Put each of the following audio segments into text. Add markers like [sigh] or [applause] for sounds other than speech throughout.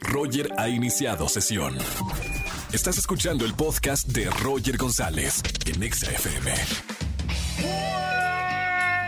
Roger ha iniciado sesión. Estás escuchando el podcast de Roger González en Exa FM.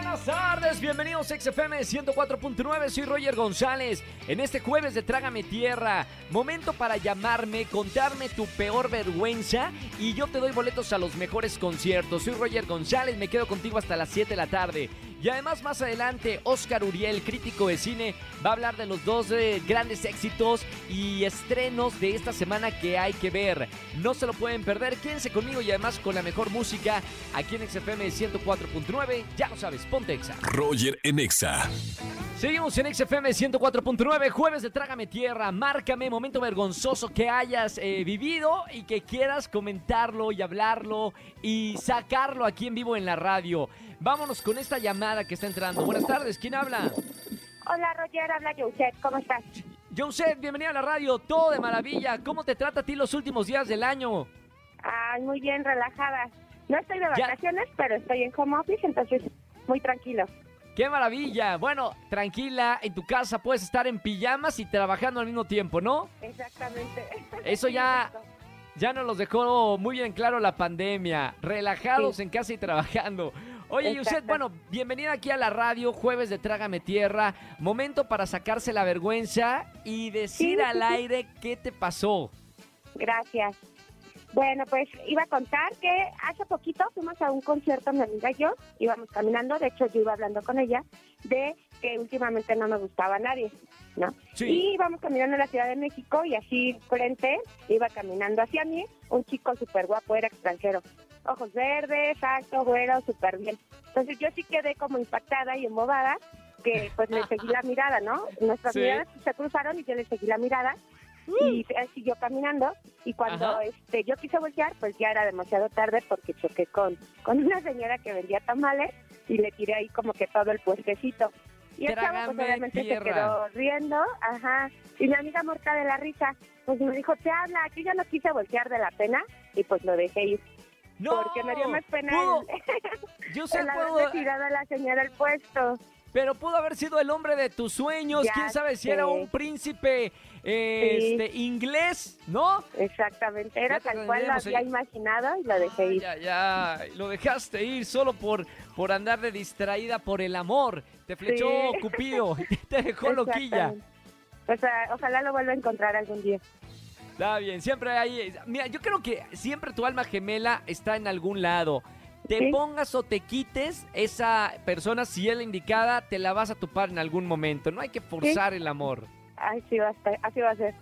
Buenas tardes, bienvenidos a XFM 104.9, soy Roger González. En este jueves de Trágame Tierra, momento para llamarme, contarme tu peor vergüenza y yo te doy boletos a los mejores conciertos. Soy Roger González, me quedo contigo hasta las 7 de la tarde. Y además más adelante, Oscar Uriel, crítico de cine, va a hablar de los dos eh, grandes éxitos y estrenos de esta semana que hay que ver. No se lo pueden perder, quédense conmigo y además con la mejor música aquí en XFM 104.9. Ya lo sabes, ponte Exa. Roger en Exa. Seguimos en XFM 104.9, jueves de Trágame Tierra. Márcame, momento vergonzoso que hayas eh, vivido y que quieras comentarlo y hablarlo y sacarlo aquí en vivo en la radio. Vámonos con esta llamada que está entrando. Buenas tardes, ¿quién habla? Hola Roger, habla Youset, ¿cómo estás? Joseph, bienvenido a la radio, todo de maravilla. ¿Cómo te trata a ti los últimos días del año? Ay, muy bien, relajada. No estoy de Ya. vacaciones, pero estoy en home office, entonces muy tranquilo. ¡Qué maravilla! Bueno, tranquila, en tu casa puedes estar en pijamas y trabajando al mismo tiempo, ¿no? Exactamente. Eso ya-. Ya nos los dejó muy bien claro la pandemia. Relajados Sí. en casa y trabajando. Oye, Yuset, Exacto. bueno, bienvenida aquí a la radio, jueves de Trágame Tierra. Momento para sacarse la vergüenza y decir Sí, al aire qué te pasó. Gracias. Bueno, pues iba a contar que hace poquito fuimos a un concierto, mi amiga y yo, íbamos caminando, de hecho yo iba hablando con ella, de que últimamente no me gustaba nadie, ¿no? Sí. Y íbamos caminando en la Ciudad de México y así frente, iba caminando hacia mí, un chico súper guapo, era extranjero, ojos verdes, alto, güero, súper bien. Entonces yo sí quedé como impactada y embobada, que pues le seguí la mirada, ¿no? Nuestras Sí. miradas se cruzaron y yo le seguí la mirada y él siguió caminando y cuando Ajá. este yo quise voltear pues ya era demasiado tarde porque choqué con con una señora que vendía tamales y le tiré ahí como que todo el puestecito y el chavo pues obviamente tierra. se quedó riendo ajá. Y mi amiga muerta de la risa pues me dijo te habla aquí ya no quise voltear de la pena y pues lo dejé ir No, porque me dio más pena el, [laughs] Yuset, el pudo- haberle tirado a la señora el puesto pero pudo haber sido el hombre de tus sueños. Ya Quién sabe si era un príncipe eh, Sí. este, inglés, ¿no? exactamente era tal cual lo había ahí. imaginado y lo dejé ir Ya, ya, lo dejaste ir solo por, por andar de distraída por el amor. Te flechó Sí. Cupido [laughs] y te dejó loquilla. Exactamente. O sea, ojalá lo vuelva a encontrar algún día. Está bien, siempre hay... Mira, yo creo que siempre tu alma gemela está en algún lado. Te Sí. pongas o te quites, esa persona, si es la indicada, te la vas a topar en algún momento. No hay que forzar el amor. Así va a, estar- así va a ser.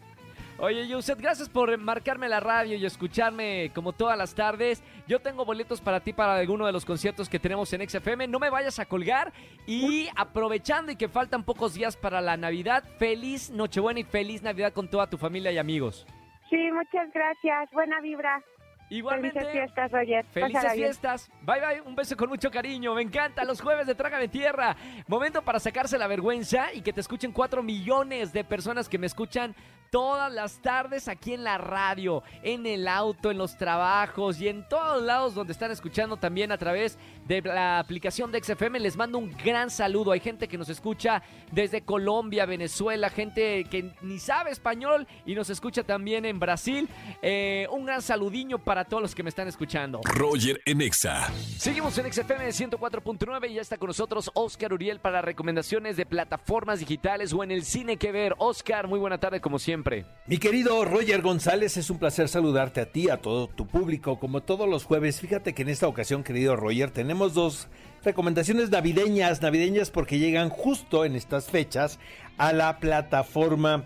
Oye, Yuset, gracias por marcarme la radio y escucharme como todas las tardes. Yo tengo boletos para ti para alguno de los conciertos que tenemos en XFM. No me vayas a colgar. Y aprovechando y que faltan pocos días para la Navidad, feliz Nochebuena y feliz Navidad con toda tu familia y amigos. Sí, muchas gracias. Buena vibra. Igualmente, Felices fiestas, Roger. Felices fiestas. Bye bye. Un beso con mucho cariño. Me encanta. Los jueves de Trágame Tierra. Momento para sacarse la vergüenza y que te escuchen cuatro millones de personas que me escuchan todas las tardes aquí en la radio, en el auto, en los trabajos y en todos lados donde están escuchando también a través de la aplicación de XFM. Les mando un gran saludo. Hay gente que nos escucha desde Colombia, Venezuela, gente que ni sabe español y nos escucha también en Brasil. Eh, un gran saludiño para todos los que me están escuchando. Roger en Exa. Seguimos en XFM 104.9 y ya está con nosotros Oscar Uriel para recomendaciones de plataformas digitales o en el cine que ver. Oscar, muy buena tarde como siempre. Mi querido Roger González, es un placer saludarte a ti, a todo tu público, como todos los jueves. Fíjate que en esta ocasión, querido Roger, tenemos dos recomendaciones navideñas, navideñas porque llegan justo en estas fechas a la plataforma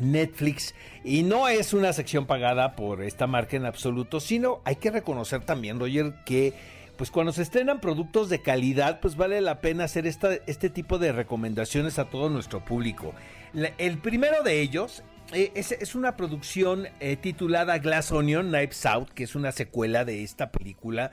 Netflix y no es una sección pagada por esta marca en absoluto, sino hay que reconocer también, Roger, que pues cuando se estrenan productos de calidad, pues vale la pena hacer esta, este tipo de recomendaciones a todo nuestro público. El primero de ellos eh, es, una producción eh, titulada Glass Onion, Knives Out, que es una secuela de esta película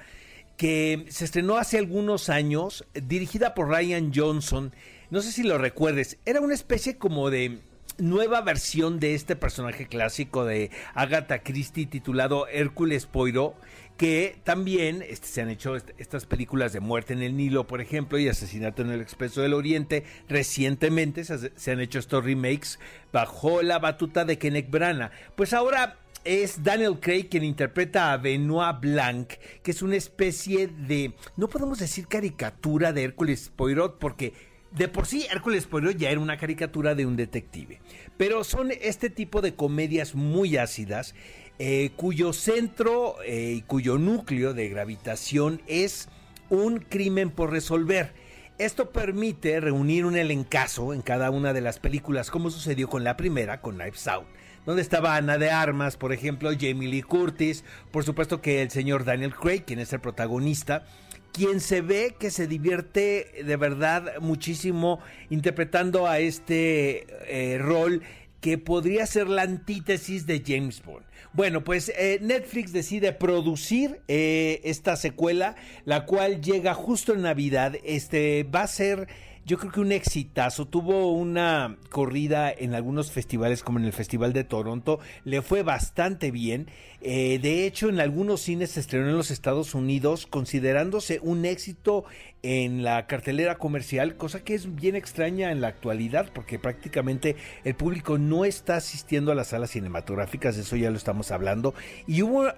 que se estrenó hace algunos años, dirigida por Ryan Johnson. No sé si lo recuerdes, era una especie como de nueva versión de este personaje clásico de Agatha Christie titulado Hércules Poirot que también este, se han hecho estas películas de muerte en el Nilo, por ejemplo, y asesinato en el Expreso del Oriente. Recientemente se, han hecho estos remakes bajo la batuta de Kenneth Branagh. Pues ahora es Daniel Craig quien interpreta a Benoit Blanc, que es una especie de, no podemos decir caricatura de Hércules Poirot, porque de por sí Hércules Poirot ya era una caricatura de un detective. Pero son este tipo de comedias muy ácidas eh, cuyo centro eh, y cuyo núcleo de gravitación es un crimen por resolver. Esto permite reunir un elencazo en cada una de las películas, como sucedió con la primera, con Knives Out, donde estaba Ana de Armas, por ejemplo, Jamie Lee Curtis, por supuesto que el señor Daniel Craig, quien es el protagonista, quien se ve que se divierte de verdad muchísimo interpretando a este eh, rol que podría ser la antítesis de James Bond. Bueno, pues eh, Netflix decide producir eh, esta secuela, la cual llega justo en Navidad. Este va a ser yo creo que un exitazo. Tuvo una corrida en algunos festivales, como en el Festival de Toronto. Le fue bastante bien. Eh, de hecho, en algunos cines se estrenó en los Estados Unidos, considerándose un éxito en la cartelera comercial, cosa que es bien extraña en la actualidad, porque prácticamente el público no está asistiendo a las salas cinematográficas, de eso ya lo estamos hablando. Y hubo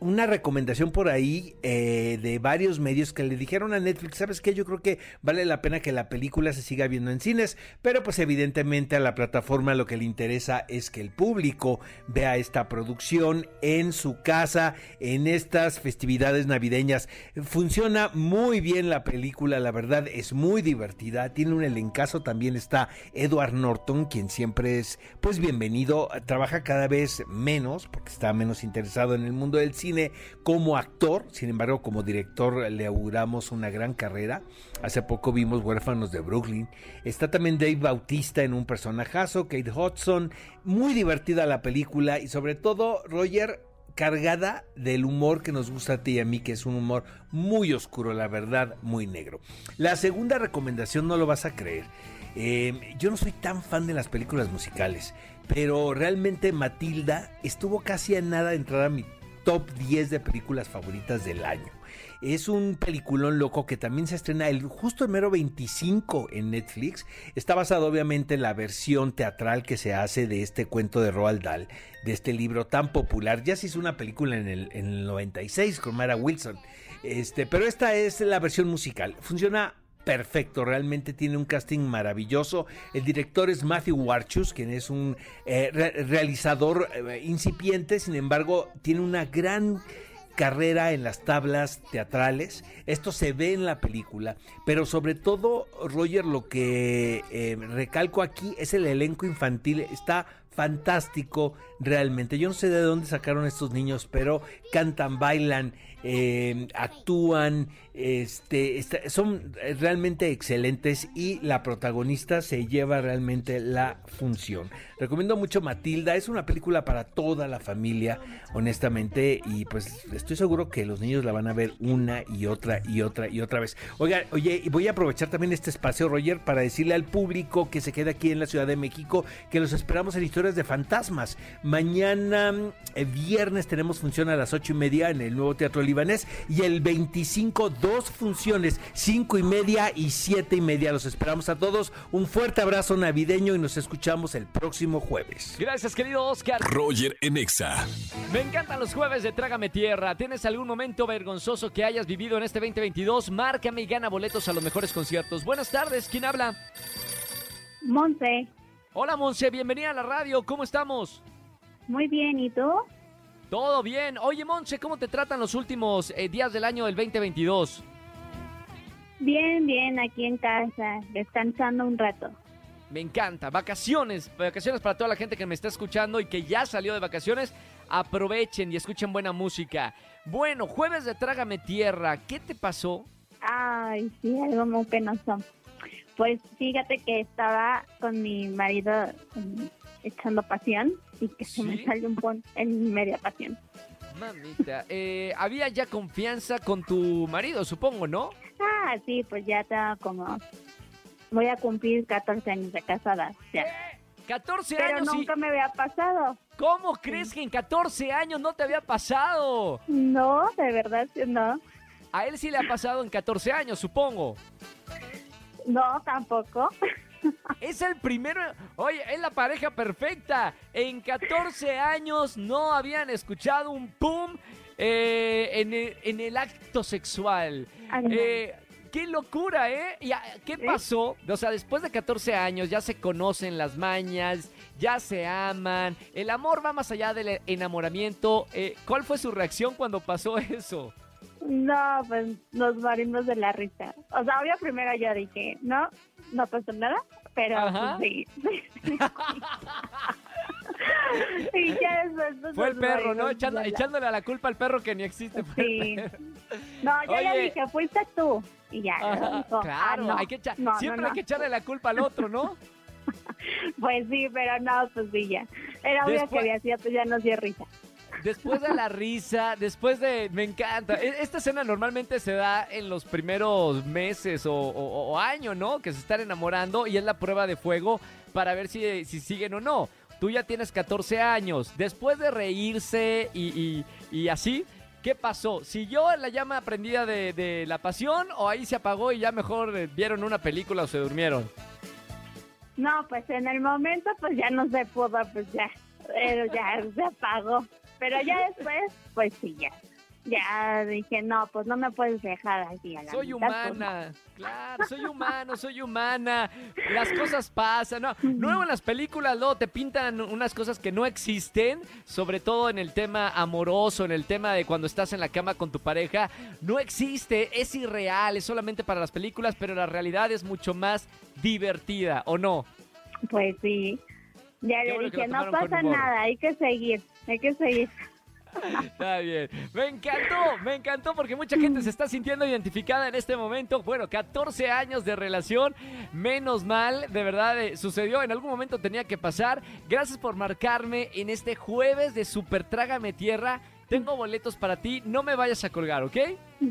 una recomendación por ahí eh, de varios medios que le dijeron a Netflix, ¿sabes qué? Yo creo que vale la pena que la película se siga viendo en cines, pero pues evidentemente a la plataforma lo que le interesa es que el público vea esta producción en su casa, en estas festividades navideñas. Funciona muy bien la película, la verdad es muy divertida, tiene un elencazo, también está Edward Norton, quien siempre es pues bienvenido, trabaja cada vez menos porque está menos interesado en el mundo del cine como actor, sin embargo como director le auguramos una gran carrera. Hace poco vimos Huérfanos de Brooklyn. Está también Dave Bautista en un personajazo, Kate Hudson, muy divertida la película y sobre todo Roger cargada del humor que nos gusta a ti y a mí, que es un humor muy oscuro, la verdad, muy negro. La segunda recomendación no lo vas a creer. Eh, yo no soy tan fan de las películas musicales, pero realmente Matilda estuvo casi a nada de entrar a mi top 10 de películas favoritas del año. Es un peliculón loco que también se estrena el justo el mero 25 en Netflix. Está basado obviamente en la versión teatral que se hace de este cuento de Roald Dahl, de este libro tan popular. Ya se hizo una película en el, en el 96 con Mara Wilson. Este, pero esta es la versión musical. Funciona perfecto, realmente tiene un casting maravilloso. El director es Matthew Warchus, quien es un eh, realizador eh, incipiente, sin embargo, tiene una gran carrera en las tablas teatrales. Esto se ve en la película, pero sobre todo, Roger, lo que eh, recalco aquí es el elenco infantil. Está fantástico realmente. Yo no sé de dónde sacaron estos niños, pero cantan, bailan, eh, actúan, este, son realmente excelentes y la protagonista se lleva realmente la función. Recomiendo mucho Matilda, es una película para toda la familia, honestamente, y pues estoy seguro que los niños la van a ver una y otra y otra y otra vez. Oiga, oye, y voy a aprovechar también este espacio, Roger, para decirle al público que se queda aquí en la Ciudad de México que los esperamos en historias de fantasmas. Mañana, eh, viernes, tenemos función a las ocho y media en el nuevo Teatro Libanés y el 25 dos funciones, cinco y media y siete y media. Los esperamos a todos. Un fuerte abrazo navideño y nos escuchamos el próximo jueves. Gracias, querido Oscar. Roger Enexa. Me encantan los jueves de Trágame Tierra. ¿Tienes algún momento vergonzoso que hayas vivido en este 2022? Márcame y gana boletos a los mejores conciertos. Buenas tardes, ¿quién habla? Monse. Hola, Monse, bienvenida a la radio. ¿Cómo estamos? Muy bien, ¿y tú? Todo bien. Oye, Monse, ¿cómo te tratan los últimos eh, días del año del 2022? Bien, bien, aquí en casa, descansando un rato. Me encanta. Vacaciones, vacaciones para toda la gente que me está escuchando y que ya salió de vacaciones. Aprovechen y escuchen buena música. Bueno, jueves de Trágame Tierra, ¿qué te pasó? Ay, sí, algo muy penoso. Pues fíjate que estaba con mi marido mm, echando pasión y que se me salió un pon en media pasión. Mamita, eh, había ya confianza con tu marido, supongo, ¿no? Ah, sí, pues ya estaba como... Voy a cumplir 14 años de casada. Ya. 14 pero años nunca me había pasado. ¿Cómo crees que en 14 años no te había pasado? No, de verdad no. A él sí le ha pasado en 14 años, supongo. No, tampoco. [laughs] Es el primero. Oye, es la pareja perfecta. En 14 años no habían escuchado un pum eh, en, el, en el acto sexual. Eh, ¡Qué locura, eh! ¿Y a- ¿Qué pasó? O sea, después de 14 años ya se conocen las mañas, ya se aman, el amor va más allá del enamoramiento. Eh, ¿Cuál fue su reacción cuando pasó [laughs] eso? No, pues nos morimos de la risa. O sea, obvio primero yo dije, no, no pasó nada, pero Ajá. pues sí. [laughs] y ya después pues, Fue el perro, ¿no? Echando- echándole la culpa al perro que ni existe. Sí. perro. No, yo ya Oye. dije, fuiste tú. Y ya. Dijo, "Ah, claro, no, hay que echar- no, siempre no". hay que echarle la culpa al otro, ¿no? [laughs] Pues sí, pero no, pues sí, ya. Era obvio Después- que había sido, pues ya nos dio risa. Después de la risa, después de... Me encanta. E- Esta escena normalmente se da en los primeros meses o, o- año, ¿no? Que se están enamorando y es la prueba de fuego para ver si, si siguen o no. Tú ya tienes 14 años. Después de reírse y, y- y así, ¿qué pasó? ¿Siguió la llama prendida de, de la pasión o ahí se apagó y ya mejor eh, vieron una película o se durmieron? No, pues en el momento, pues ya no se pudo, pues ya. Pero ya se apagó. Pero ya después, pues sí, ya. Ya dije, no, pues no me puedes dejar así a la Soy mitad, pues, no. humana, claro, soy humano, soy humana. Las cosas pasan. No, luego en las películas luego te pintan unas cosas que no existen, sobre todo en el tema amoroso, en el tema de cuando estás en la cama con tu pareja. No existe, es irreal, es solamente para las películas, pero la realidad es mucho más divertida, ¿o no? Pues sí. Ya Qué le dije, no pasa humor". nada, hay que seguir, hay que seguir. Está bien. Me encantó, me encantó porque mucha gente se está sintiendo identificada en este momento. Bueno, 14 años de relación, menos mal, de verdad eh, sucedió, en algún momento tenía que pasar. Gracias por marcarme en este jueves de Super Trágame Tierra. Tengo boletos para ti, no me vayas a colgar, ¿ok?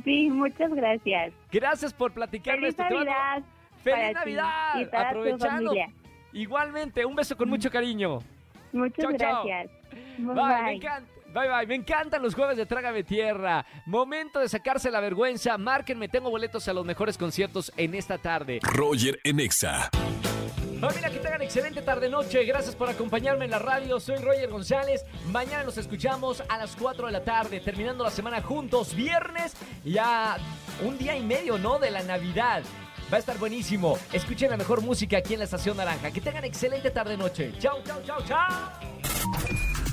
Sí, muchas gracias. Gracias por platicarme Feliz esto. Te mando- Navidad. ¡Feliz Navidad! Aprovechando. Igualmente, un beso con mucho cariño. Muchas gracias. Bye, Bye, me encanta. Bye, bye. Me encantan los jueves de Trágame Tierra. Momento de sacarse la vergüenza. Márquenme, tengo boletos a los mejores conciertos en esta tarde. Roger en Exa. Familia, que tengan excelente tarde-noche. Gracias por acompañarme en la radio. Soy Roger González. Mañana nos escuchamos a las 4 de la tarde, terminando la semana juntos. Viernes, ya un día y medio, ¿no? De la Navidad. Va a estar buenísimo. Escuchen la mejor música aquí en la Estación Naranja. Que tengan excelente tarde-noche. Chao, chao, chao, chao.